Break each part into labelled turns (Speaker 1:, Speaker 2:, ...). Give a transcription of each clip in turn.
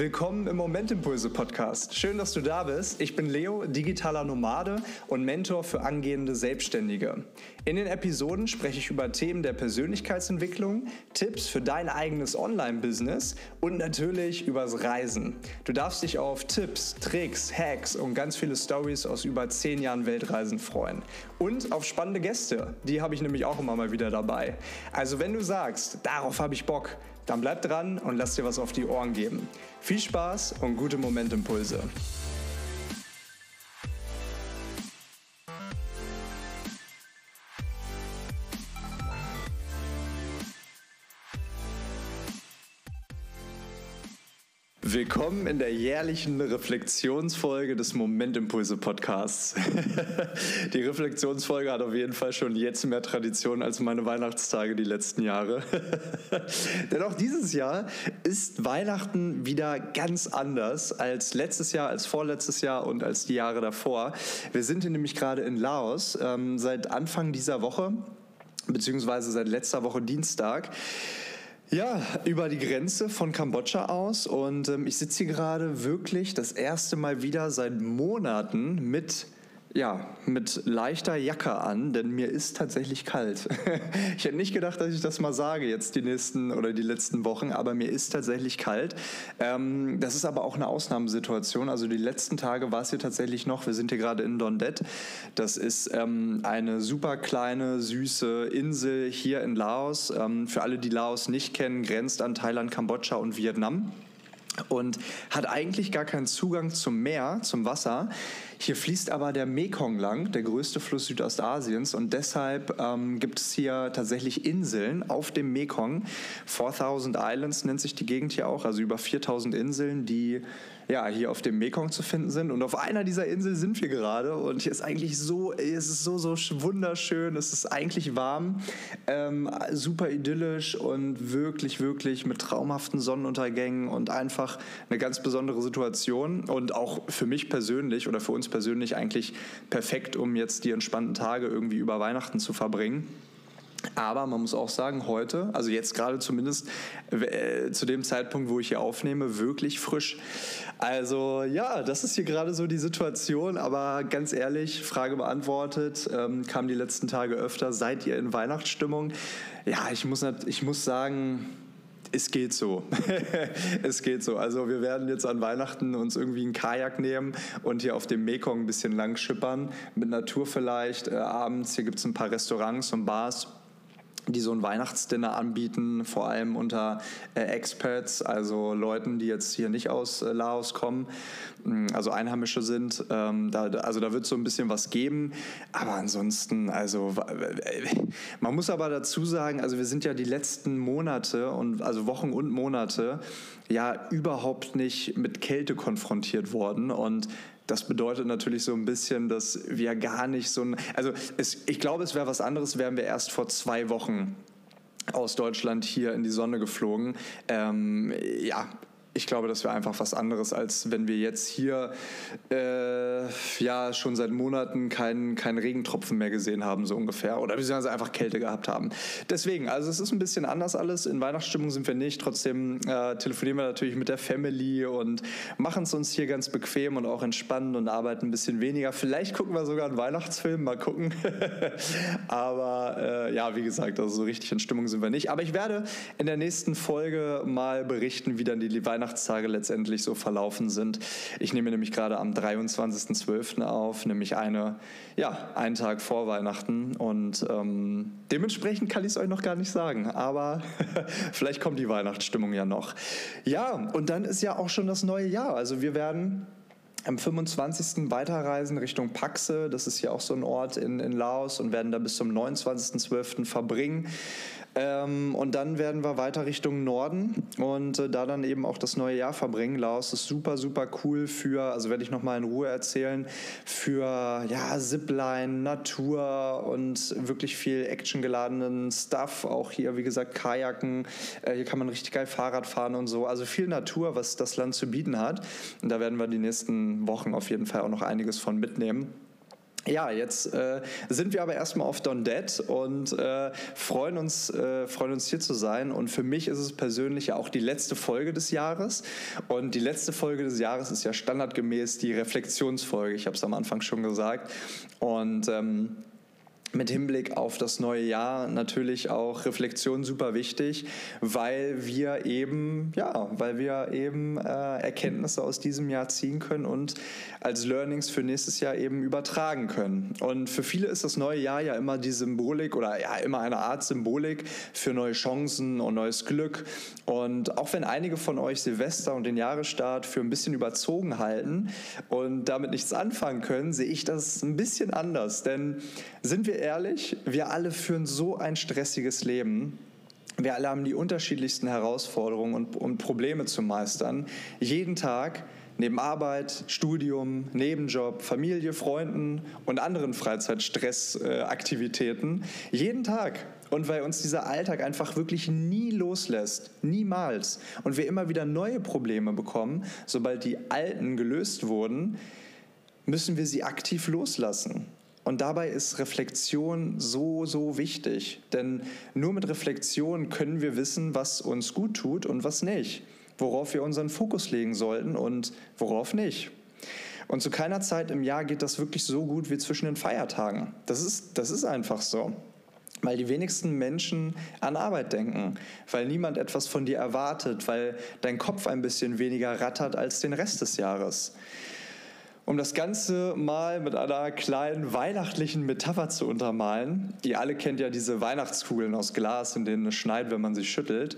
Speaker 1: Willkommen im Momentimpulse Podcast. Schön, dass du da bist. Ich bin Leo, digitaler Nomade und Mentor für angehende Selbstständige. In den Episoden spreche ich über Themen der Persönlichkeitsentwicklung, Tipps für dein eigenes Online-Business und natürlich übers Reisen. Du darfst dich auf Tipps, Tricks, Hacks und ganz viele Stories aus über zehn Jahren Weltreisen freuen. Und auf spannende Gäste. Die habe ich nämlich auch immer mal wieder dabei. Also wenn du sagst, darauf habe ich Bock, dann bleib dran und lass dir was auf die Ohren geben. Viel Spaß und gute Momentimpulse. Willkommen in der jährlichen Reflexionsfolge des Momentimpulse Podcasts. die Reflexionsfolge hat auf jeden Fall schon jetzt mehr Tradition als meine Weihnachtstage die letzten Jahre. Denn auch dieses Jahr ist Weihnachten wieder ganz anders als letztes Jahr, als vorletztes Jahr und als die Jahre davor. Wir sind hier nämlich gerade in Laos ähm, seit Anfang dieser Woche, beziehungsweise seit letzter Woche Dienstag. Ja, über die Grenze von Kambodscha aus. Und ähm, ich sitze hier gerade wirklich das erste Mal wieder seit Monaten mit ja, mit leichter Jacke an, denn mir ist tatsächlich kalt. ich hätte nicht gedacht, dass ich das mal sage jetzt die nächsten oder die letzten Wochen, aber mir ist tatsächlich kalt. Ähm, das ist aber auch eine Ausnahmesituation. Also die letzten Tage war es hier tatsächlich noch. Wir sind hier gerade in Dondet. Das ist ähm, eine super kleine, süße Insel hier in Laos. Ähm, für alle, die Laos nicht kennen, grenzt an Thailand, Kambodscha und Vietnam und hat eigentlich gar keinen Zugang zum Meer, zum Wasser. Hier fließt aber der Mekong lang, der größte Fluss Südostasiens und deshalb ähm, gibt es hier tatsächlich Inseln auf dem Mekong. 4000 Islands nennt sich die Gegend hier auch, also über 4000 Inseln, die ja, hier auf dem Mekong zu finden sind. Und auf einer dieser Inseln sind wir gerade. Und hier ist eigentlich so, es ist so, so wunderschön. Es ist eigentlich warm, ähm, super idyllisch und wirklich, wirklich mit traumhaften Sonnenuntergängen und einfach eine ganz besondere Situation. Und auch für mich persönlich oder für uns persönlich eigentlich perfekt, um jetzt die entspannten Tage irgendwie über Weihnachten zu verbringen. Aber man muss auch sagen, heute, also jetzt gerade zumindest äh, zu dem Zeitpunkt, wo ich hier aufnehme, wirklich frisch. Also ja, das ist hier gerade so die Situation. Aber ganz ehrlich, Frage beantwortet, ähm, kam die letzten Tage öfter. Seid ihr in Weihnachtsstimmung? Ja, ich muss, ich muss sagen, es geht so. es geht so. Also wir werden jetzt an Weihnachten uns irgendwie einen Kajak nehmen und hier auf dem Mekong ein bisschen lang schippern. Mit Natur vielleicht. Äh, abends, hier gibt es ein paar Restaurants und Bars die so ein Weihnachtsdinner anbieten, vor allem unter äh, Experts, also Leuten, die jetzt hier nicht aus äh, Laos kommen, mm, also Einheimische sind. Ähm, da, also da wird so ein bisschen was geben. Aber ansonsten, also man muss aber dazu sagen, also wir sind ja die letzten Monate und also Wochen und Monate ja überhaupt nicht mit Kälte konfrontiert worden und das bedeutet natürlich so ein bisschen, dass wir gar nicht so ein. Also es, ich glaube, es wäre was anderes, wären wir erst vor zwei Wochen aus Deutschland hier in die Sonne geflogen. Ähm, ja, ich glaube, das wäre einfach was anderes, als wenn wir jetzt hier äh, ja schon seit Monaten keinen kein Regentropfen mehr gesehen haben, so ungefähr. Oder beziehungsweise einfach Kälte gehabt haben. Deswegen, also es ist ein bisschen anders alles. In Weihnachtsstimmung sind wir nicht. Trotzdem äh, telefonieren wir natürlich mit der Family und machen es uns hier ganz bequem und auch entspannen und arbeiten ein bisschen weniger. Vielleicht gucken wir sogar einen Weihnachtsfilm, mal gucken. Aber äh, ja, wie gesagt, also so richtig in Stimmung sind wir nicht. Aber ich werde in der nächsten Folge mal berichten, wie dann die Weihnachten Weihnachtstage letztendlich so verlaufen sind. Ich nehme nämlich gerade am 23.12. auf, nämlich eine, ja, einen Tag vor Weihnachten. Und ähm, dementsprechend kann ich es euch noch gar nicht sagen. Aber vielleicht kommt die Weihnachtsstimmung ja noch. Ja, und dann ist ja auch schon das neue Jahr. Also wir werden am 25. weiterreisen Richtung Paxe. Das ist ja auch so ein Ort in, in Laos und werden da bis zum 29.12. verbringen. Ähm, und dann werden wir weiter Richtung Norden und äh, da dann eben auch das neue Jahr verbringen. Laos ist super, super cool für, also werde ich nochmal in Ruhe erzählen, für ja, Zipline, Natur und wirklich viel actiongeladenen Stuff. Auch hier, wie gesagt, Kajaken. Äh, hier kann man richtig geil Fahrrad fahren und so. Also viel Natur, was das Land zu bieten hat. Und da werden wir die nächsten Wochen auf jeden Fall auch noch einiges von mitnehmen. Ja, jetzt äh, sind wir aber erstmal auf Don Dead und äh, freuen, uns, äh, freuen uns hier zu sein. Und für mich ist es persönlich ja auch die letzte Folge des Jahres. Und die letzte Folge des Jahres ist ja standardgemäß die Reflexionsfolge. Ich habe es am Anfang schon gesagt. Und ähm, mit Hinblick auf das neue Jahr natürlich auch Reflexion super wichtig, weil wir eben, ja, weil wir eben äh, Erkenntnisse aus diesem Jahr ziehen können und als Learnings für nächstes Jahr eben übertragen können. Und für viele ist das neue Jahr ja immer die Symbolik oder ja immer eine Art Symbolik für neue Chancen und neues Glück. Und auch wenn einige von euch Silvester und den Jahresstart für ein bisschen überzogen halten und damit nichts anfangen können, sehe ich das ein bisschen anders. Denn sind wir ehrlich, wir alle führen so ein stressiges Leben. Wir alle haben die unterschiedlichsten Herausforderungen und, und Probleme zu meistern. Jeden Tag neben Arbeit, Studium, Nebenjob, Familie, Freunden und anderen Freizeitstressaktivitäten. jeden Tag. Und weil uns dieser Alltag einfach wirklich nie loslässt, niemals. Und wir immer wieder neue Probleme bekommen, sobald die alten gelöst wurden, müssen wir sie aktiv loslassen. Und dabei ist Reflexion so, so wichtig. Denn nur mit Reflexion können wir wissen, was uns gut tut und was nicht. Worauf wir unseren Fokus legen sollten und worauf nicht. Und zu keiner Zeit im Jahr geht das wirklich so gut wie zwischen den Feiertagen. Das ist, das ist einfach so. Weil die wenigsten Menschen an Arbeit denken, weil niemand etwas von dir erwartet, weil dein Kopf ein bisschen weniger rattert als den Rest des Jahres. Um das Ganze mal mit einer kleinen weihnachtlichen Metapher zu untermalen, ihr alle kennt ja diese Weihnachtskugeln aus Glas, in denen es schneit, wenn man sie schüttelt,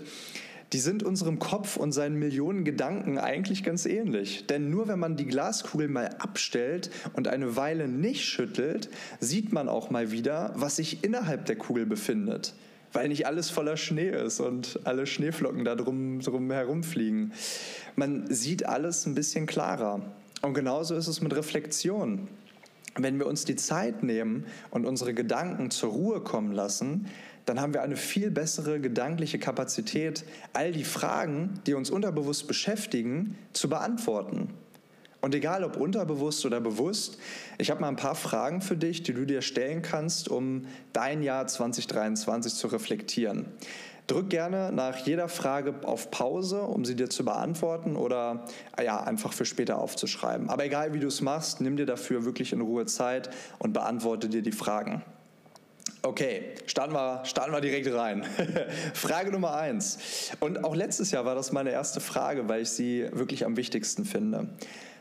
Speaker 1: die sind unserem Kopf und seinen Millionen Gedanken eigentlich ganz ähnlich. Denn nur wenn man die Glaskugel mal abstellt und eine Weile nicht schüttelt, sieht man auch mal wieder, was sich innerhalb der Kugel befindet weil nicht alles voller Schnee ist und alle Schneeflocken da drum, drum herumfliegen. Man sieht alles ein bisschen klarer. Und genauso ist es mit Reflexion. Wenn wir uns die Zeit nehmen und unsere Gedanken zur Ruhe kommen lassen, dann haben wir eine viel bessere gedankliche Kapazität, all die Fragen, die uns unterbewusst beschäftigen, zu beantworten. Und egal ob unterbewusst oder bewusst, ich habe mal ein paar Fragen für dich, die du dir stellen kannst, um dein Jahr 2023 zu reflektieren. Drück gerne nach jeder Frage auf Pause, um sie dir zu beantworten oder ja, einfach für später aufzuschreiben. Aber egal wie du es machst, nimm dir dafür wirklich in Ruhe Zeit und beantworte dir die Fragen. Okay, starten wir, starten wir direkt rein. Frage Nummer eins. Und auch letztes Jahr war das meine erste Frage, weil ich sie wirklich am wichtigsten finde.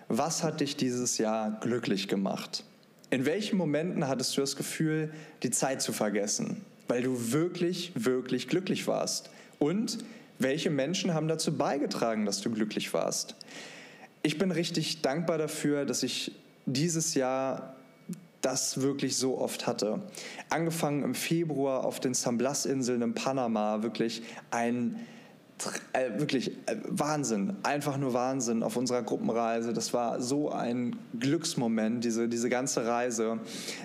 Speaker 1: Was hat dich dieses Jahr glücklich gemacht? In welchen Momenten hattest du das Gefühl, die Zeit zu vergessen? Weil du wirklich, wirklich glücklich warst? Und welche Menschen haben dazu beigetragen, dass du glücklich warst? Ich bin richtig dankbar dafür, dass ich dieses Jahr das wirklich so oft hatte. Angefangen im Februar auf den San Blas-Inseln in Panama, wirklich ein äh, wirklich äh, Wahnsinn, einfach nur Wahnsinn auf unserer Gruppenreise. Das war so ein Glücksmoment, diese, diese ganze Reise.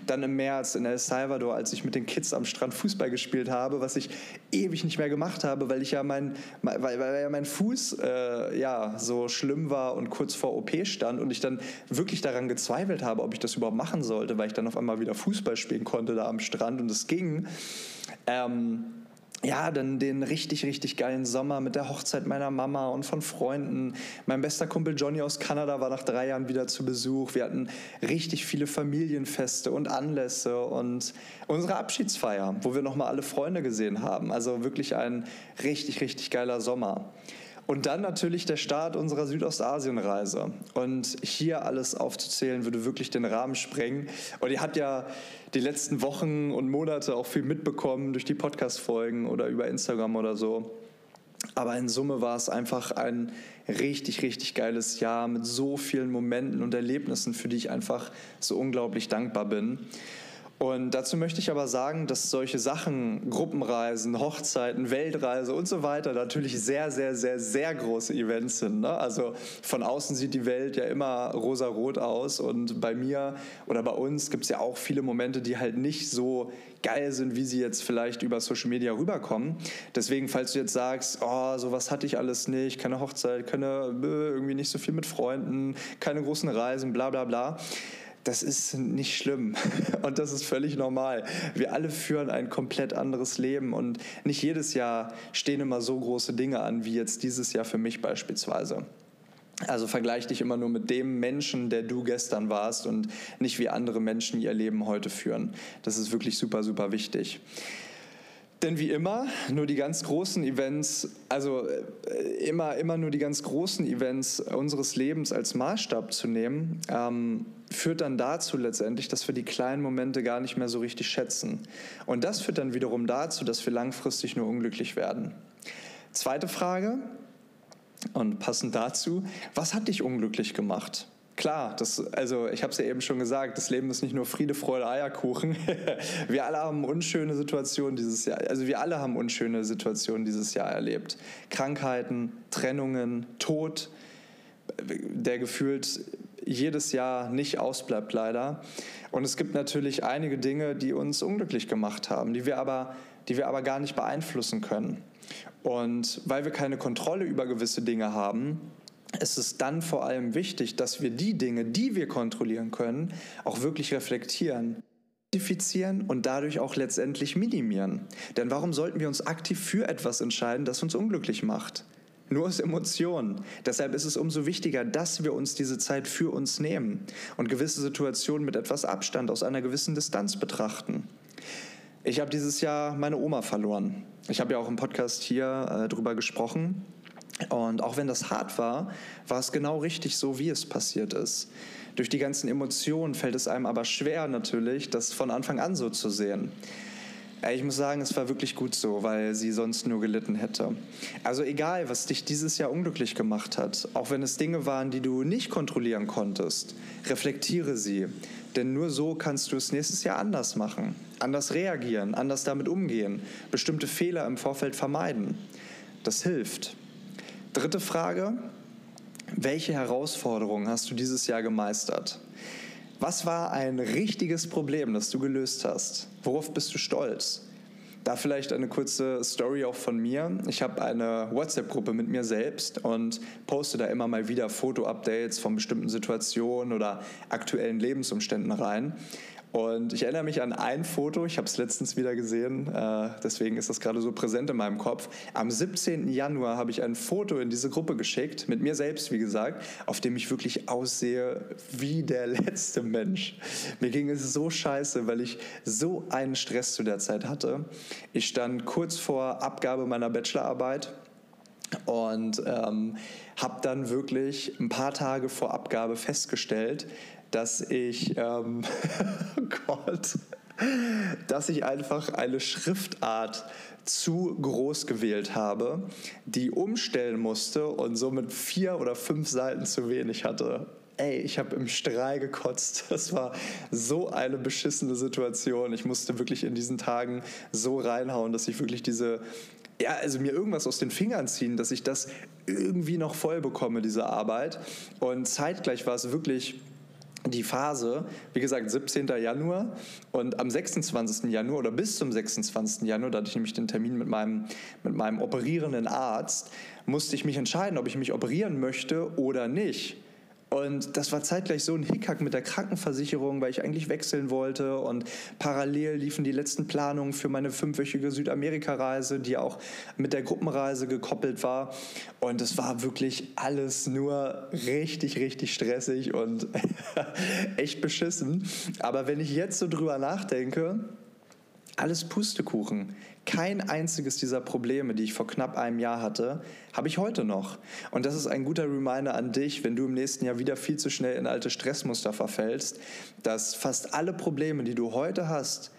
Speaker 1: Dann im März in El Salvador, als ich mit den Kids am Strand Fußball gespielt habe, was ich ewig nicht mehr gemacht habe, weil ich ja mein, weil, weil ja mein Fuß äh, ja so schlimm war und kurz vor OP stand und ich dann wirklich daran gezweifelt habe, ob ich das überhaupt machen sollte, weil ich dann auf einmal wieder Fußball spielen konnte da am Strand und es ging. Ähm, ja, dann den richtig, richtig geilen Sommer mit der Hochzeit meiner Mama und von Freunden. Mein bester Kumpel Johnny aus Kanada war nach drei Jahren wieder zu Besuch. Wir hatten richtig viele Familienfeste und Anlässe und unsere Abschiedsfeier, wo wir nochmal alle Freunde gesehen haben. Also wirklich ein richtig, richtig geiler Sommer. Und dann natürlich der Start unserer Südostasienreise. Und hier alles aufzuzählen, würde wirklich den Rahmen sprengen. Und ihr habt ja die letzten Wochen und Monate auch viel mitbekommen durch die Podcast-Folgen oder über Instagram oder so. Aber in Summe war es einfach ein richtig, richtig geiles Jahr mit so vielen Momenten und Erlebnissen, für die ich einfach so unglaublich dankbar bin. Und dazu möchte ich aber sagen, dass solche Sachen, Gruppenreisen, Hochzeiten, Weltreise und so weiter natürlich sehr, sehr, sehr, sehr große Events sind. Ne? Also von außen sieht die Welt ja immer rosa-rot aus und bei mir oder bei uns gibt es ja auch viele Momente, die halt nicht so geil sind, wie sie jetzt vielleicht über Social Media rüberkommen. Deswegen, falls du jetzt sagst, oh, sowas hatte ich alles nicht, keine Hochzeit, keine, irgendwie nicht so viel mit Freunden, keine großen Reisen, bla bla bla das ist nicht schlimm und das ist völlig normal. Wir alle führen ein komplett anderes Leben und nicht jedes Jahr stehen immer so große Dinge an wie jetzt dieses Jahr für mich beispielsweise. Also vergleich dich immer nur mit dem Menschen, der du gestern warst und nicht wie andere Menschen ihr Leben heute führen. Das ist wirklich super, super wichtig. Denn wie immer, nur die ganz großen Events, also äh, immer, immer nur die ganz großen Events unseres Lebens als Maßstab zu nehmen, ähm, führt dann dazu letztendlich, dass wir die kleinen Momente gar nicht mehr so richtig schätzen. Und das führt dann wiederum dazu, dass wir langfristig nur unglücklich werden. Zweite Frage, und passend dazu, was hat dich unglücklich gemacht? Klar, das, also ich habe es ja eben schon gesagt, das Leben ist nicht nur Friede, Freude, Eierkuchen. wir alle haben unschöne Situationen dieses Jahr, also wir alle haben unschöne Situationen dieses Jahr erlebt. Krankheiten, Trennungen, Tod, der gefühlt jedes Jahr nicht ausbleibt leider. Und es gibt natürlich einige Dinge, die uns unglücklich gemacht haben, die wir aber, die wir aber gar nicht beeinflussen können. Und weil wir keine Kontrolle über gewisse Dinge haben, ist es dann vor allem wichtig, dass wir die Dinge, die wir kontrollieren können, auch wirklich reflektieren identifizieren und dadurch auch letztendlich minimieren. Denn warum sollten wir uns aktiv für etwas entscheiden, das uns unglücklich macht? Nur aus Emotionen. Deshalb ist es umso wichtiger, dass wir uns diese Zeit für uns nehmen und gewisse Situationen mit etwas Abstand, aus einer gewissen Distanz betrachten. Ich habe dieses Jahr meine Oma verloren. Ich habe ja auch im Podcast hier äh, drüber gesprochen. Und auch wenn das hart war, war es genau richtig so, wie es passiert ist. Durch die ganzen Emotionen fällt es einem aber schwer natürlich, das von Anfang an so zu sehen. Ich muss sagen, es war wirklich gut so, weil sie sonst nur gelitten hätte. Also egal, was dich dieses Jahr unglücklich gemacht hat, auch wenn es Dinge waren, die du nicht kontrollieren konntest, reflektiere sie. Denn nur so kannst du es nächstes Jahr anders machen, anders reagieren, anders damit umgehen, bestimmte Fehler im Vorfeld vermeiden. Das hilft. Dritte Frage, welche Herausforderungen hast du dieses Jahr gemeistert? Was war ein richtiges Problem, das du gelöst hast? Worauf bist du stolz? Da vielleicht eine kurze Story auch von mir. Ich habe eine WhatsApp-Gruppe mit mir selbst und poste da immer mal wieder Foto-Updates von bestimmten Situationen oder aktuellen Lebensumständen rein. Und ich erinnere mich an ein Foto, ich habe es letztens wieder gesehen, äh, deswegen ist das gerade so präsent in meinem Kopf. Am 17. Januar habe ich ein Foto in diese Gruppe geschickt, mit mir selbst, wie gesagt, auf dem ich wirklich aussehe wie der letzte Mensch. Mir ging es so scheiße, weil ich so einen Stress zu der Zeit hatte. Ich stand kurz vor Abgabe meiner Bachelorarbeit und ähm, habe dann wirklich ein paar Tage vor Abgabe festgestellt, dass ich, ähm, oh Gott, dass ich einfach eine Schriftart zu groß gewählt habe, die umstellen musste und somit vier oder fünf Seiten zu wenig hatte. Ey, ich habe im Strahl gekotzt. Das war so eine beschissene Situation. Ich musste wirklich in diesen Tagen so reinhauen, dass ich wirklich diese ja, also mir irgendwas aus den Fingern ziehen, dass ich das irgendwie noch voll bekomme, diese Arbeit. Und zeitgleich war es wirklich die Phase, wie gesagt, 17. Januar und am 26. Januar oder bis zum 26. Januar, da hatte ich nämlich den Termin mit meinem, mit meinem operierenden Arzt, musste ich mich entscheiden, ob ich mich operieren möchte oder nicht. Und das war zeitgleich so ein Hickhack mit der Krankenversicherung, weil ich eigentlich wechseln wollte. Und parallel liefen die letzten Planungen für meine fünfwöchige Südamerika-Reise, die auch mit der Gruppenreise gekoppelt war. Und es war wirklich alles nur richtig, richtig stressig und echt beschissen. Aber wenn ich jetzt so drüber nachdenke, alles Pustekuchen. Kein einziges dieser Probleme, die ich vor knapp einem Jahr hatte, habe ich heute noch. Und das ist ein guter Reminder an dich, wenn du im nächsten Jahr wieder viel zu schnell in alte Stressmuster verfällst, dass fast alle Probleme, die du heute hast,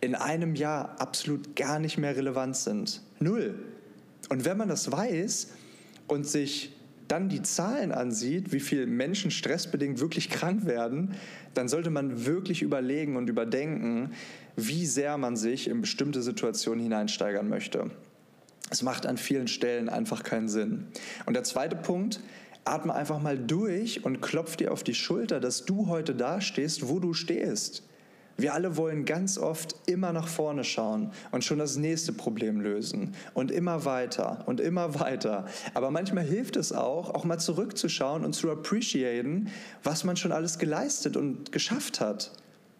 Speaker 1: in einem Jahr absolut gar nicht mehr relevant sind. Null. Und wenn man das weiß und sich dann die Zahlen ansieht, wie viele Menschen stressbedingt wirklich krank werden, dann sollte man wirklich überlegen und überdenken, wie sehr man sich in bestimmte Situationen hineinsteigern möchte. Es macht an vielen Stellen einfach keinen Sinn. Und der zweite Punkt, atme einfach mal durch und klopf dir auf die Schulter, dass du heute da stehst, wo du stehst. Wir alle wollen ganz oft immer nach vorne schauen und schon das nächste Problem lösen und immer weiter und immer weiter. Aber manchmal hilft es auch, auch mal zurückzuschauen und zu appreciaten, was man schon alles geleistet und geschafft hat.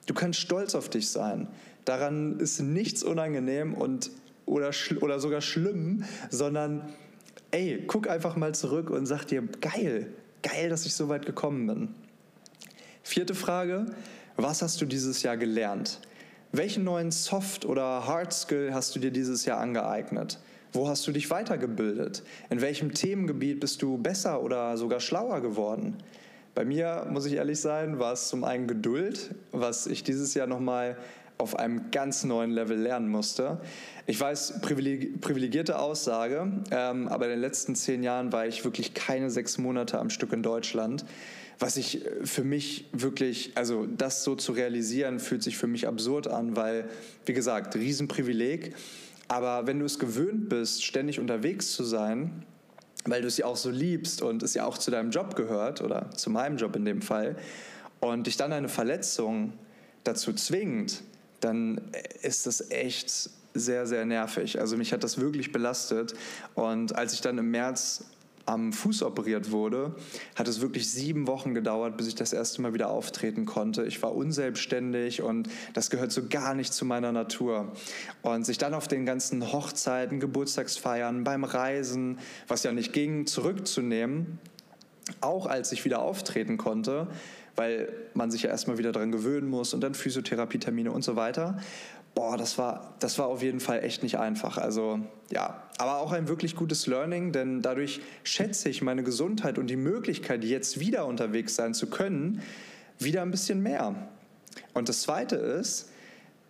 Speaker 1: Du kannst stolz auf dich sein. Daran ist nichts unangenehm und oder, oder sogar schlimm, sondern ey, guck einfach mal zurück und sag dir, geil, geil, dass ich so weit gekommen bin. Vierte Frage, was hast du dieses Jahr gelernt? Welchen neuen Soft- oder Hard-Skill hast du dir dieses Jahr angeeignet? Wo hast du dich weitergebildet? In welchem Themengebiet bist du besser oder sogar schlauer geworden? Bei mir, muss ich ehrlich sein, war es zum einen Geduld, was ich dieses Jahr nochmal auf einem ganz neuen Level lernen musste. Ich weiß, privilegierte Aussage, ähm, aber in den letzten zehn Jahren war ich wirklich keine sechs Monate am Stück in Deutschland. Was ich äh, für mich wirklich, also das so zu realisieren, fühlt sich für mich absurd an, weil, wie gesagt, Riesenprivileg. Aber wenn du es gewöhnt bist, ständig unterwegs zu sein, weil du ja auch so liebst und es ja auch zu deinem Job gehört oder zu meinem Job in dem Fall, und dich dann eine Verletzung dazu zwingt, dann ist das echt sehr, sehr nervig. Also mich hat das wirklich belastet. Und als ich dann im März am Fuß operiert wurde, hat es wirklich sieben Wochen gedauert, bis ich das erste Mal wieder auftreten konnte. Ich war unselbstständig und das gehört so gar nicht zu meiner Natur. Und sich dann auf den ganzen Hochzeiten, Geburtstagsfeiern, beim Reisen, was ja nicht ging, zurückzunehmen, auch als ich wieder auftreten konnte, weil man sich ja erstmal wieder daran gewöhnen muss und dann Physiotherapietermine und so weiter. Boah, das war, das war auf jeden Fall echt nicht einfach. Also ja, aber auch ein wirklich gutes Learning, denn dadurch schätze ich meine Gesundheit und die Möglichkeit, jetzt wieder unterwegs sein zu können, wieder ein bisschen mehr. Und das Zweite ist,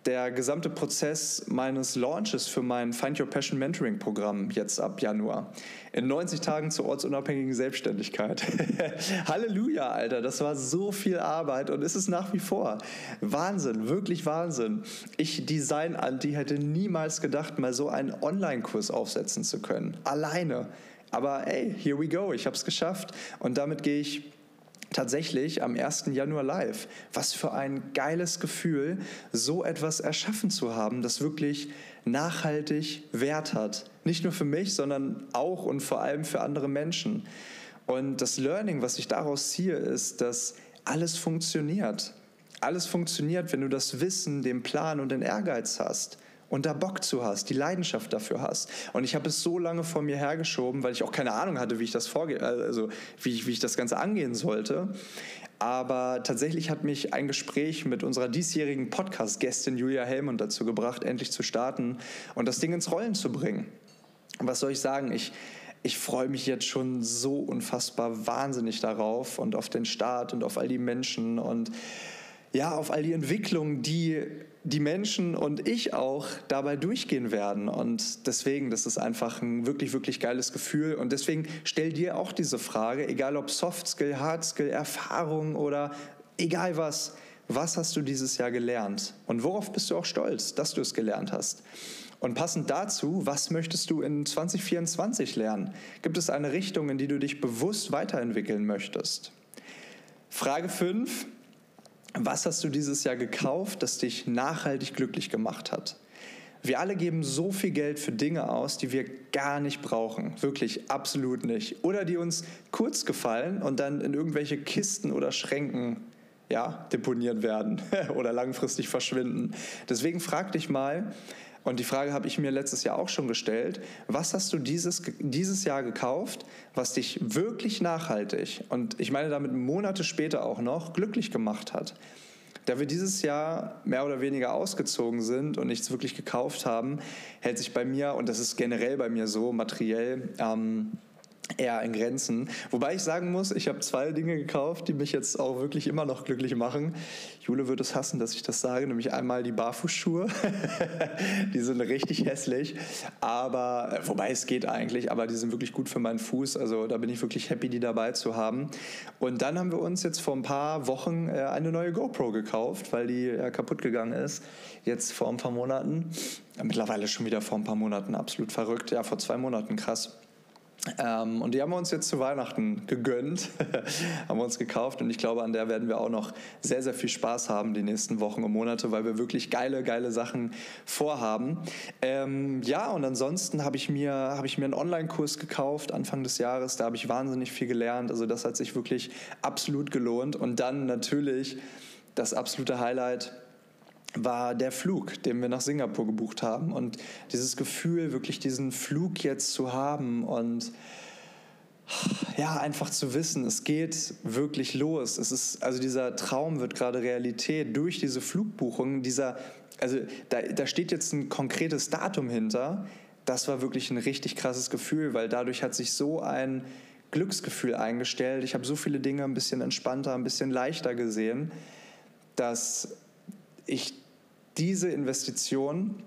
Speaker 1: der gesamte Prozess meines Launches für mein Find Your Passion Mentoring Programm jetzt ab Januar. In 90 Tagen zur ortsunabhängigen Selbstständigkeit. Halleluja, Alter, das war so viel Arbeit und ist es nach wie vor. Wahnsinn, wirklich Wahnsinn. Ich, Design-Anti, hätte niemals gedacht, mal so einen Online-Kurs aufsetzen zu können. Alleine. Aber ey, here we go, ich habe es geschafft und damit gehe ich tatsächlich am 1. Januar live. Was für ein geiles Gefühl, so etwas erschaffen zu haben, das wirklich nachhaltig Wert hat. Nicht nur für mich, sondern auch und vor allem für andere Menschen. Und das Learning, was ich daraus ziehe, ist, dass alles funktioniert. Alles funktioniert, wenn du das Wissen, den Plan und den Ehrgeiz hast und da Bock zu hast, die Leidenschaft dafür hast. Und ich habe es so lange vor mir hergeschoben, weil ich auch keine Ahnung hatte, wie ich das also wie ich, wie ich das Ganze angehen sollte. Aber tatsächlich hat mich ein Gespräch mit unserer diesjährigen Podcast-Gästin Julia Hellmund dazu gebracht, endlich zu starten und das Ding ins Rollen zu bringen. Was soll ich sagen? Ich, ich freue mich jetzt schon so unfassbar wahnsinnig darauf und auf den Start und auf all die Menschen und ja, auf all die Entwicklungen, die die Menschen und ich auch dabei durchgehen werden. Und deswegen, das ist einfach ein wirklich, wirklich geiles Gefühl. Und deswegen stell dir auch diese Frage, egal ob Soft Skill, Hard Skill, Erfahrung oder egal was, was hast du dieses Jahr gelernt? Und worauf bist du auch stolz, dass du es gelernt hast? Und passend dazu, was möchtest du in 2024 lernen? Gibt es eine Richtung, in die du dich bewusst weiterentwickeln möchtest? Frage 5. Was hast du dieses Jahr gekauft, das dich nachhaltig glücklich gemacht hat? Wir alle geben so viel Geld für Dinge aus, die wir gar nicht brauchen. Wirklich absolut nicht. Oder die uns kurz gefallen und dann in irgendwelche Kisten oder Schränken ja, deponiert werden oder langfristig verschwinden. Deswegen frag dich mal, und die Frage habe ich mir letztes Jahr auch schon gestellt. Was hast du dieses, dieses Jahr gekauft, was dich wirklich nachhaltig und ich meine damit Monate später auch noch glücklich gemacht hat? Da wir dieses Jahr mehr oder weniger ausgezogen sind und nichts wirklich gekauft haben, hält sich bei mir, und das ist generell bei mir so, materiell, ähm, eher in Grenzen. Wobei ich sagen muss, ich habe zwei Dinge gekauft, die mich jetzt auch wirklich immer noch glücklich machen. Jule wird es hassen, dass ich das sage, nämlich einmal die Barfußschuhe. die sind richtig hässlich, aber äh, wobei es geht eigentlich, aber die sind wirklich gut für meinen Fuß. Also da bin ich wirklich happy, die dabei zu haben. Und dann haben wir uns jetzt vor ein paar Wochen äh, eine neue GoPro gekauft, weil die ja kaputt gegangen ist. Jetzt vor ein paar Monaten. Mittlerweile schon wieder vor ein paar Monaten absolut verrückt. Ja, vor zwei Monaten krass. Ähm, und die haben wir uns jetzt zu Weihnachten gegönnt, haben wir uns gekauft und ich glaube, an der werden wir auch noch sehr, sehr viel Spaß haben die nächsten Wochen und Monate, weil wir wirklich geile, geile Sachen vorhaben. Ähm, ja, und ansonsten habe ich habe ich mir einen Online-Kurs gekauft Anfang des Jahres, da habe ich wahnsinnig viel gelernt, also das hat sich wirklich absolut gelohnt. Und dann natürlich das absolute Highlight, war der Flug, den wir nach Singapur gebucht haben. Und dieses Gefühl, wirklich diesen Flug jetzt zu haben und ja, einfach zu wissen, es geht wirklich los. Es ist, also dieser Traum wird gerade Realität durch diese Flugbuchung, dieser, also da, da steht jetzt ein konkretes Datum hinter. Das war wirklich ein richtig krasses Gefühl, weil dadurch hat sich so ein Glücksgefühl eingestellt. Ich habe so viele Dinge ein bisschen entspannter, ein bisschen leichter gesehen, dass ich diese Investition,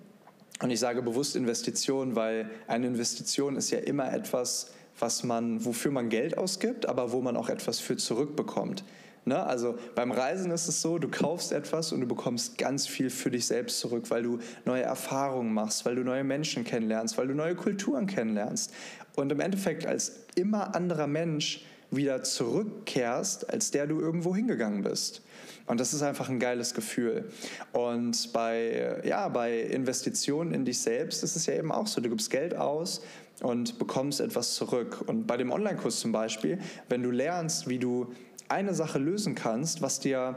Speaker 1: und ich sage bewusst Investition, weil eine Investition ist ja immer etwas, was man, wofür man Geld ausgibt, aber wo man auch etwas für zurückbekommt. Ne? Also beim Reisen ist es so, du kaufst etwas und du bekommst ganz viel für dich selbst zurück, weil du neue Erfahrungen machst, weil du neue Menschen kennenlernst, weil du neue Kulturen kennenlernst. Und im Endeffekt als immer anderer Mensch wieder zurückkehrst, als der du irgendwo hingegangen bist. Und das ist einfach ein geiles Gefühl. Und bei, ja, bei Investitionen in dich selbst ist es ja eben auch so, du gibst Geld aus und bekommst etwas zurück. Und bei dem Online-Kurs zum Beispiel, wenn du lernst, wie du eine Sache lösen kannst, was dir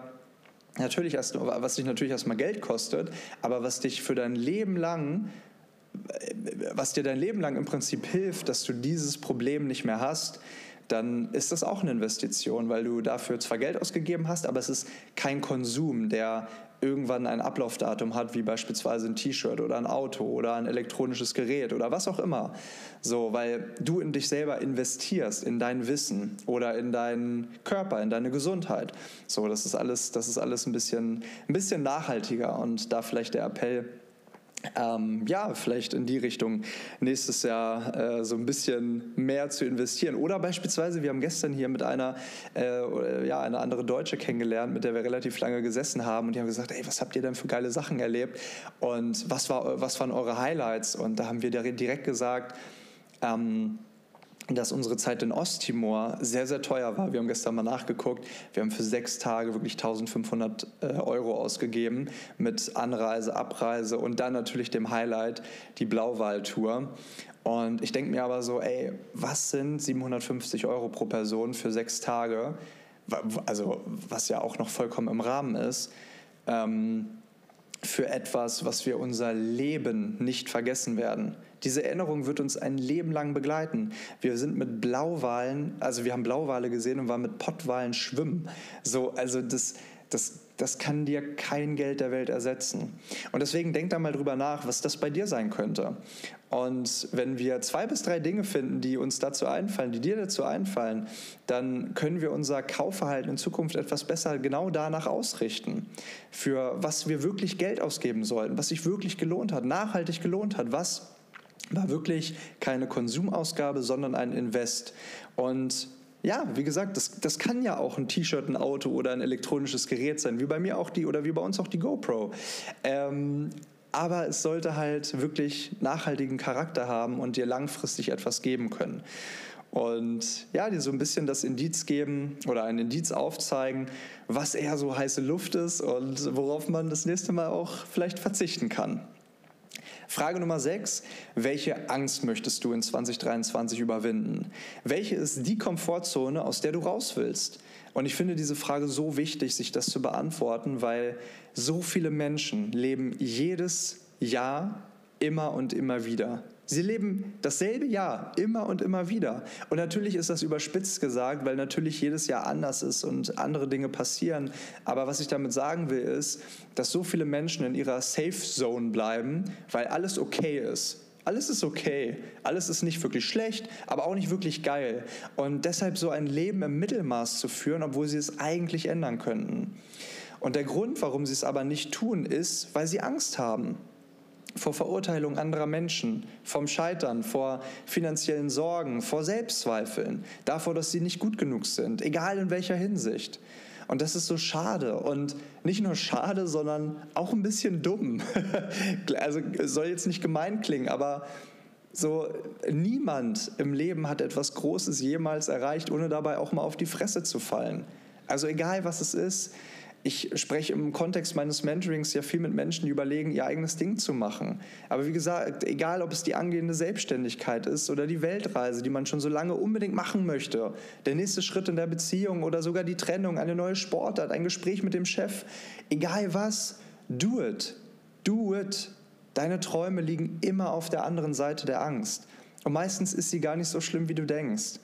Speaker 1: natürlich erst, was dich natürlich erstmal Geld kostet, aber was dich für dein Leben lang was dir dein Leben lang im Prinzip hilft, dass du dieses Problem nicht mehr hast, dann ist das auch eine Investition, weil du dafür zwar Geld ausgegeben hast, aber es ist kein Konsum, der irgendwann ein Ablaufdatum hat, wie beispielsweise ein T-Shirt oder ein Auto oder ein elektronisches Gerät oder was auch immer. So, weil du in dich selber investierst, in dein Wissen oder in deinen Körper, in deine Gesundheit. So, das ist alles, das ist alles ein bisschen, ein bisschen nachhaltiger und da vielleicht der Appell, ähm, ja, vielleicht in die Richtung nächstes Jahr äh, so ein bisschen mehr zu investieren. Oder beispielsweise, wir haben gestern hier mit einer, äh, ja, eine andere Deutsche kennengelernt, mit der wir relativ lange gesessen haben und die haben gesagt, ey, was habt ihr denn für geile Sachen erlebt und was, war, was waren eure Highlights? Und da haben wir direkt gesagt, ähm, dass unsere Zeit in Osttimor sehr, sehr teuer war. Wir haben gestern mal nachgeguckt. Wir haben für sechs Tage wirklich 1500 äh, Euro ausgegeben mit Anreise, Abreise und dann natürlich dem Highlight, die Blauwaltour. Und ich denke mir aber so, ey, was sind 750 Euro pro Person für sechs Tage? Also, was ja auch noch vollkommen im Rahmen ist. Ähm, für etwas, was wir unser Leben nicht vergessen werden. Diese Erinnerung wird uns ein Leben lang begleiten. Wir sind mit Blauwalen, also wir haben Blauwale gesehen und waren mit Pottwalen schwimmen. So, also das, das, das kann dir kein Geld der Welt ersetzen. Und deswegen denk da mal drüber nach, was das bei dir sein könnte. Und wenn wir zwei bis drei Dinge finden, die uns dazu einfallen, die dir dazu einfallen, dann können wir unser Kaufverhalten in Zukunft etwas besser genau danach ausrichten. Für was wir wirklich Geld ausgeben sollten, was sich wirklich gelohnt hat, nachhaltig gelohnt hat, was war wirklich keine Konsumausgabe, sondern ein Invest. Und ja, wie gesagt, das, das kann ja auch ein T-Shirt, ein Auto oder ein elektronisches Gerät sein, wie bei mir auch die oder wie bei uns auch die GoPro. Ähm, aber es sollte halt wirklich nachhaltigen Charakter haben und dir langfristig etwas geben können. Und ja, dir so ein bisschen das Indiz geben oder ein Indiz aufzeigen, was eher so heiße Luft ist und worauf man das nächste Mal auch vielleicht verzichten kann. Frage Nummer 6. Welche Angst möchtest du in 2023 überwinden? Welche ist die Komfortzone, aus der du raus willst? Und ich finde diese Frage so wichtig, sich das zu beantworten, weil so viele Menschen leben jedes Jahr immer und immer wieder Sie leben dasselbe Jahr immer und immer wieder. Und natürlich ist das überspitzt gesagt, weil natürlich jedes Jahr anders ist und andere Dinge passieren. Aber was ich damit sagen will, ist, dass so viele Menschen in ihrer Safe Zone bleiben, weil alles okay ist. Alles ist okay, alles ist nicht wirklich schlecht, aber auch nicht wirklich geil. Und deshalb so ein Leben im Mittelmaß zu führen, obwohl sie es eigentlich ändern könnten. Und der Grund, warum sie es aber nicht tun, ist, weil sie Angst haben vor Verurteilung anderer Menschen, vom Scheitern, vor finanziellen Sorgen, vor Selbstzweifeln, davor, dass sie nicht gut genug sind, egal in welcher Hinsicht. Und das ist so schade und nicht nur schade, sondern auch ein bisschen dumm. also soll jetzt nicht gemein klingen, aber So, niemand im Leben hat etwas Großes jemals erreicht, ohne dabei auch mal auf die Fresse zu fallen. Also egal, was es ist, ich spreche im Kontext meines Mentorings ja viel mit Menschen, die überlegen, ihr eigenes Ding zu machen. Aber wie gesagt, egal ob es die angehende Selbstständigkeit ist oder die Weltreise, die man schon so lange unbedingt machen möchte, der nächste Schritt in der Beziehung oder sogar die Trennung, eine neue Sportart, ein Gespräch mit dem Chef, egal was, do it. Do it. Deine Träume liegen immer auf der anderen Seite der Angst. Und meistens ist sie gar nicht so schlimm, wie du denkst.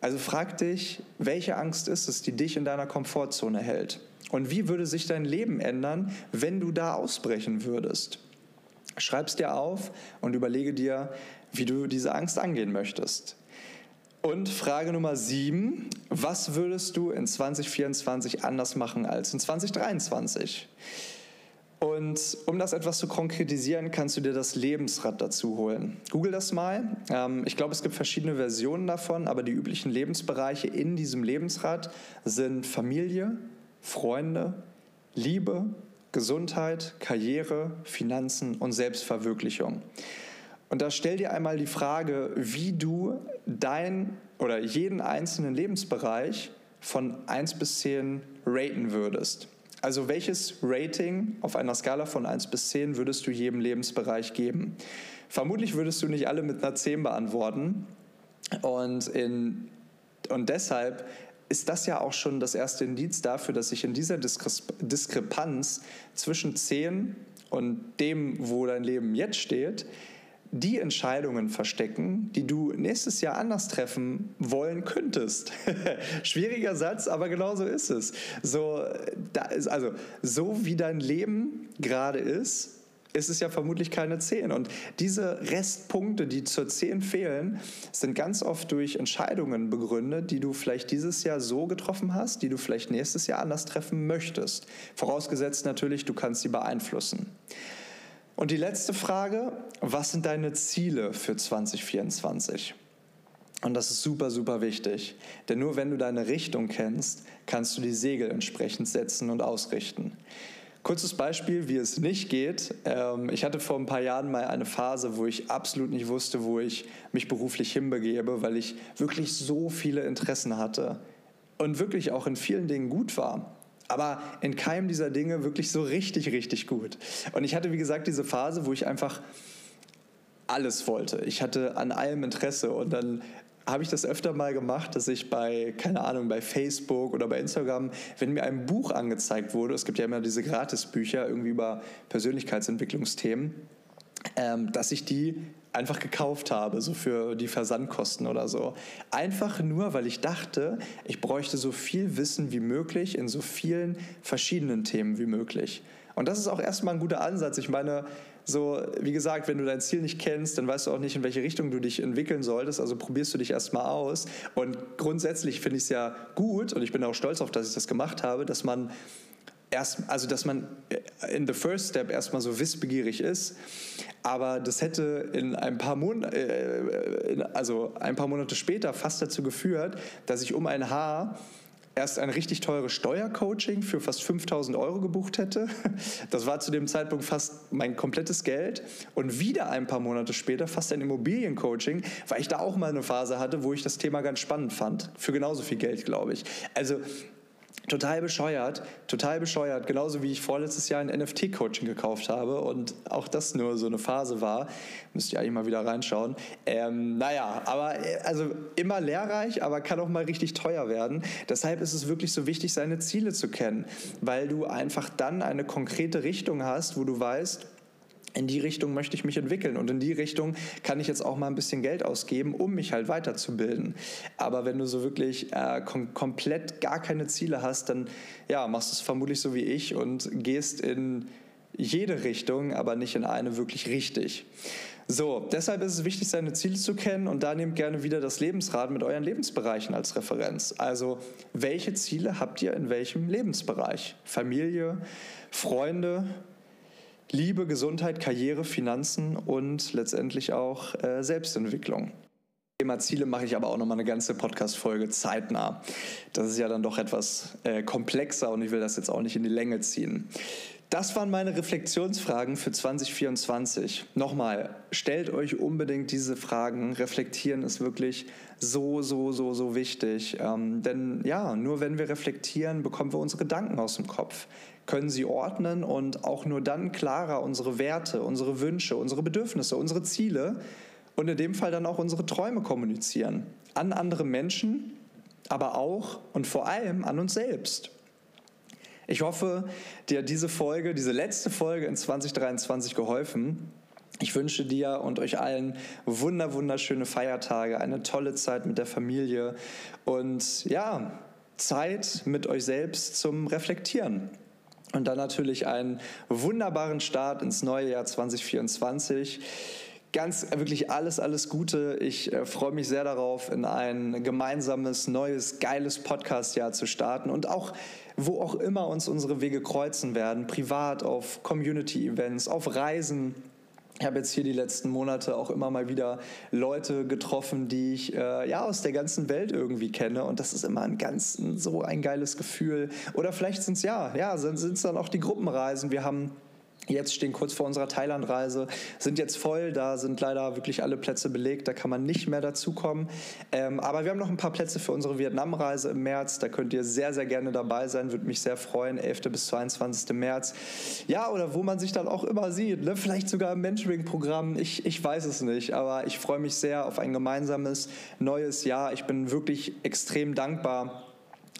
Speaker 1: Also frag dich, welche Angst ist es, die dich in deiner Komfortzone hält? Und wie würde sich dein Leben ändern, wenn du da ausbrechen würdest? Schreib es dir auf und überlege dir, wie du diese Angst angehen möchtest. Und Frage Nummer sieben, was würdest du in 2024 anders machen als in 2023? Und um das etwas zu konkretisieren, kannst du dir das Lebensrad dazu holen. Google das mal. Ähm, ich glaube, es gibt verschiedene Versionen davon, aber die üblichen Lebensbereiche in diesem Lebensrad sind Familie, Freunde, Liebe, Gesundheit, Karriere, Finanzen und Selbstverwirklichung. Und da stell dir einmal die Frage, wie du dein oder jeden einzelnen Lebensbereich von 1 bis 10 raten würdest. Also welches Rating auf einer Skala von 1 bis 10 würdest du jedem Lebensbereich geben? Vermutlich würdest du nicht alle mit einer 10 beantworten. Und, in, und deshalb ist das ja auch schon das erste Indiz dafür, dass sich in dieser Diskrepanz zwischen 10 und dem, wo dein Leben jetzt steht, die Entscheidungen verstecken, die du nächstes Jahr anders treffen wollen könntest. Schwieriger Satz, aber genau so ist es. So, also, so wie dein Leben gerade ist, ist es ja vermutlich keine 10. Und diese Restpunkte, die zur 10 fehlen, sind ganz oft durch Entscheidungen begründet, die du vielleicht dieses Jahr so getroffen hast, die du vielleicht nächstes Jahr anders treffen möchtest. Vorausgesetzt natürlich, du kannst sie beeinflussen. Und die letzte Frage, was sind deine Ziele für 2024? Und das ist super, super wichtig. Denn nur wenn du deine Richtung kennst, kannst du die Segel entsprechend setzen und ausrichten. Kurzes Beispiel, wie es nicht geht. Ähm, ich hatte vor ein paar Jahren mal eine Phase, wo ich absolut nicht wusste, wo ich mich beruflich hinbegebe, weil ich wirklich so viele Interessen hatte und wirklich auch in vielen Dingen gut war. Aber in keinem dieser Dinge wirklich so richtig, richtig gut. Und ich hatte, wie gesagt, diese Phase, wo ich einfach alles wollte. Ich hatte an allem Interesse und dann habe ich das öfter mal gemacht, dass ich bei, keine Ahnung, bei Facebook oder bei Instagram, wenn mir ein Buch angezeigt wurde, es gibt ja immer diese Gratisbücher irgendwie über Persönlichkeitsentwicklungsthemen, ähm, dass ich die einfach gekauft habe, so für die Versandkosten oder so. Einfach nur, weil ich dachte, ich bräuchte so viel Wissen wie möglich in so vielen verschiedenen Themen wie möglich. Und das ist auch erstmal ein guter Ansatz. Ich meine, so, wie gesagt, wenn du dein Ziel nicht kennst, dann weißt du auch nicht, in welche Richtung du dich entwickeln solltest. Also probierst du dich erstmal aus. Und grundsätzlich finde ich es ja gut, und ich bin auch stolz auf, dass ich das gemacht habe, dass man erst, also dass man in the first step erstmal so wissbegierig ist, aber das hätte in ein paar Monate, äh, also ein paar Monate später fast dazu geführt, dass ich um ein Haar erst ein richtig teures Steuercoaching für fast 5000 Euro gebucht hätte. Das war zu dem Zeitpunkt fast mein komplettes Geld. Und wieder ein paar Monate später fast ein Immobiliencoaching, weil ich da auch mal eine Phase hatte, wo ich das Thema ganz spannend fand. Für genauso viel Geld, glaube ich. Also Total bescheuert, total bescheuert, genauso wie ich vorletztes Jahr ein NFT-Coaching gekauft habe und auch das nur so eine Phase war. Müsst ihr eigentlich mal wieder reinschauen. Ähm, naja, aber äh, also immer lehrreich, aber kann auch mal richtig teuer werden. Deshalb ist es wirklich so wichtig, seine Ziele zu kennen, weil du einfach dann eine konkrete Richtung hast, wo du weißt, in die Richtung möchte ich mich entwickeln und in die Richtung kann ich jetzt auch mal ein bisschen Geld ausgeben, um mich halt weiterzubilden. Aber wenn du so wirklich äh, kom komplett gar keine Ziele hast, dann ja, machst du es vermutlich so wie ich und gehst in jede Richtung, aber nicht in eine wirklich richtig. So, deshalb ist es wichtig, seine Ziele zu kennen und da nehmt gerne wieder das Lebensrad mit euren Lebensbereichen als Referenz. Also, welche Ziele habt ihr in welchem Lebensbereich? Familie, Freunde, Liebe, Gesundheit, Karriere, Finanzen und letztendlich auch äh, Selbstentwicklung. Thema Ziele mache ich aber auch nochmal eine ganze Podcast-Folge zeitnah. Das ist ja dann doch etwas äh, komplexer und ich will das jetzt auch nicht in die Länge ziehen. Das waren meine Reflexionsfragen für 2024. Nochmal, stellt euch unbedingt diese Fragen. Reflektieren ist wirklich so, so, so, so wichtig. Ähm, denn ja, nur wenn wir reflektieren, bekommen wir unsere Gedanken aus dem Kopf, können sie ordnen und auch nur dann klarer unsere Werte, unsere Wünsche, unsere Bedürfnisse, unsere Ziele und in dem Fall dann auch unsere Träume kommunizieren. An andere Menschen, aber auch und vor allem an uns selbst. Ich hoffe, dir hat diese Folge, diese letzte Folge in 2023 geholfen. Ich wünsche dir und euch allen wunder, wunderschöne Feiertage, eine tolle Zeit mit der Familie und ja, Zeit mit euch selbst zum Reflektieren. Und dann natürlich einen wunderbaren Start ins neue Jahr 2024 ganz wirklich alles, alles Gute. Ich äh, freue mich sehr darauf, in ein gemeinsames, neues, geiles Podcast-Jahr zu starten und auch, wo auch immer uns unsere Wege kreuzen werden, privat, auf Community-Events, auf Reisen. Ich habe jetzt hier die letzten Monate auch immer mal wieder Leute getroffen, die ich äh, ja aus der ganzen Welt irgendwie kenne und das ist immer ein ganz so ein geiles Gefühl. Oder vielleicht sind es ja, ja, sind es dann auch die Gruppenreisen. Wir haben Jetzt stehen kurz vor unserer Thailandreise, sind jetzt voll, da sind leider wirklich alle Plätze belegt, da kann man nicht mehr dazukommen. Ähm, aber wir haben noch ein paar Plätze für unsere Vietnamreise im März, da könnt ihr sehr, sehr gerne dabei sein, würde mich sehr freuen, 11. bis 22. März. Ja, oder wo man sich dann auch immer sieht, ne? vielleicht sogar im Mentoring-Programm, ich, ich weiß es nicht, aber ich freue mich sehr auf ein gemeinsames neues Jahr. Ich bin wirklich extrem dankbar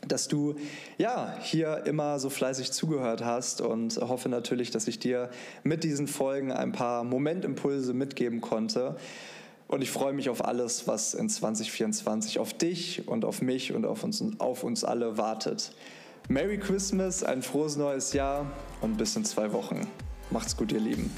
Speaker 1: dass du ja hier immer so fleißig zugehört hast und hoffe natürlich, dass ich dir mit diesen Folgen ein paar Momentimpulse mitgeben konnte. Und ich freue mich auf alles, was in 2024 auf dich und auf mich und auf uns, auf uns alle wartet. Merry Christmas, ein frohes neues Jahr und bis in zwei Wochen. Macht's gut, ihr Lieben.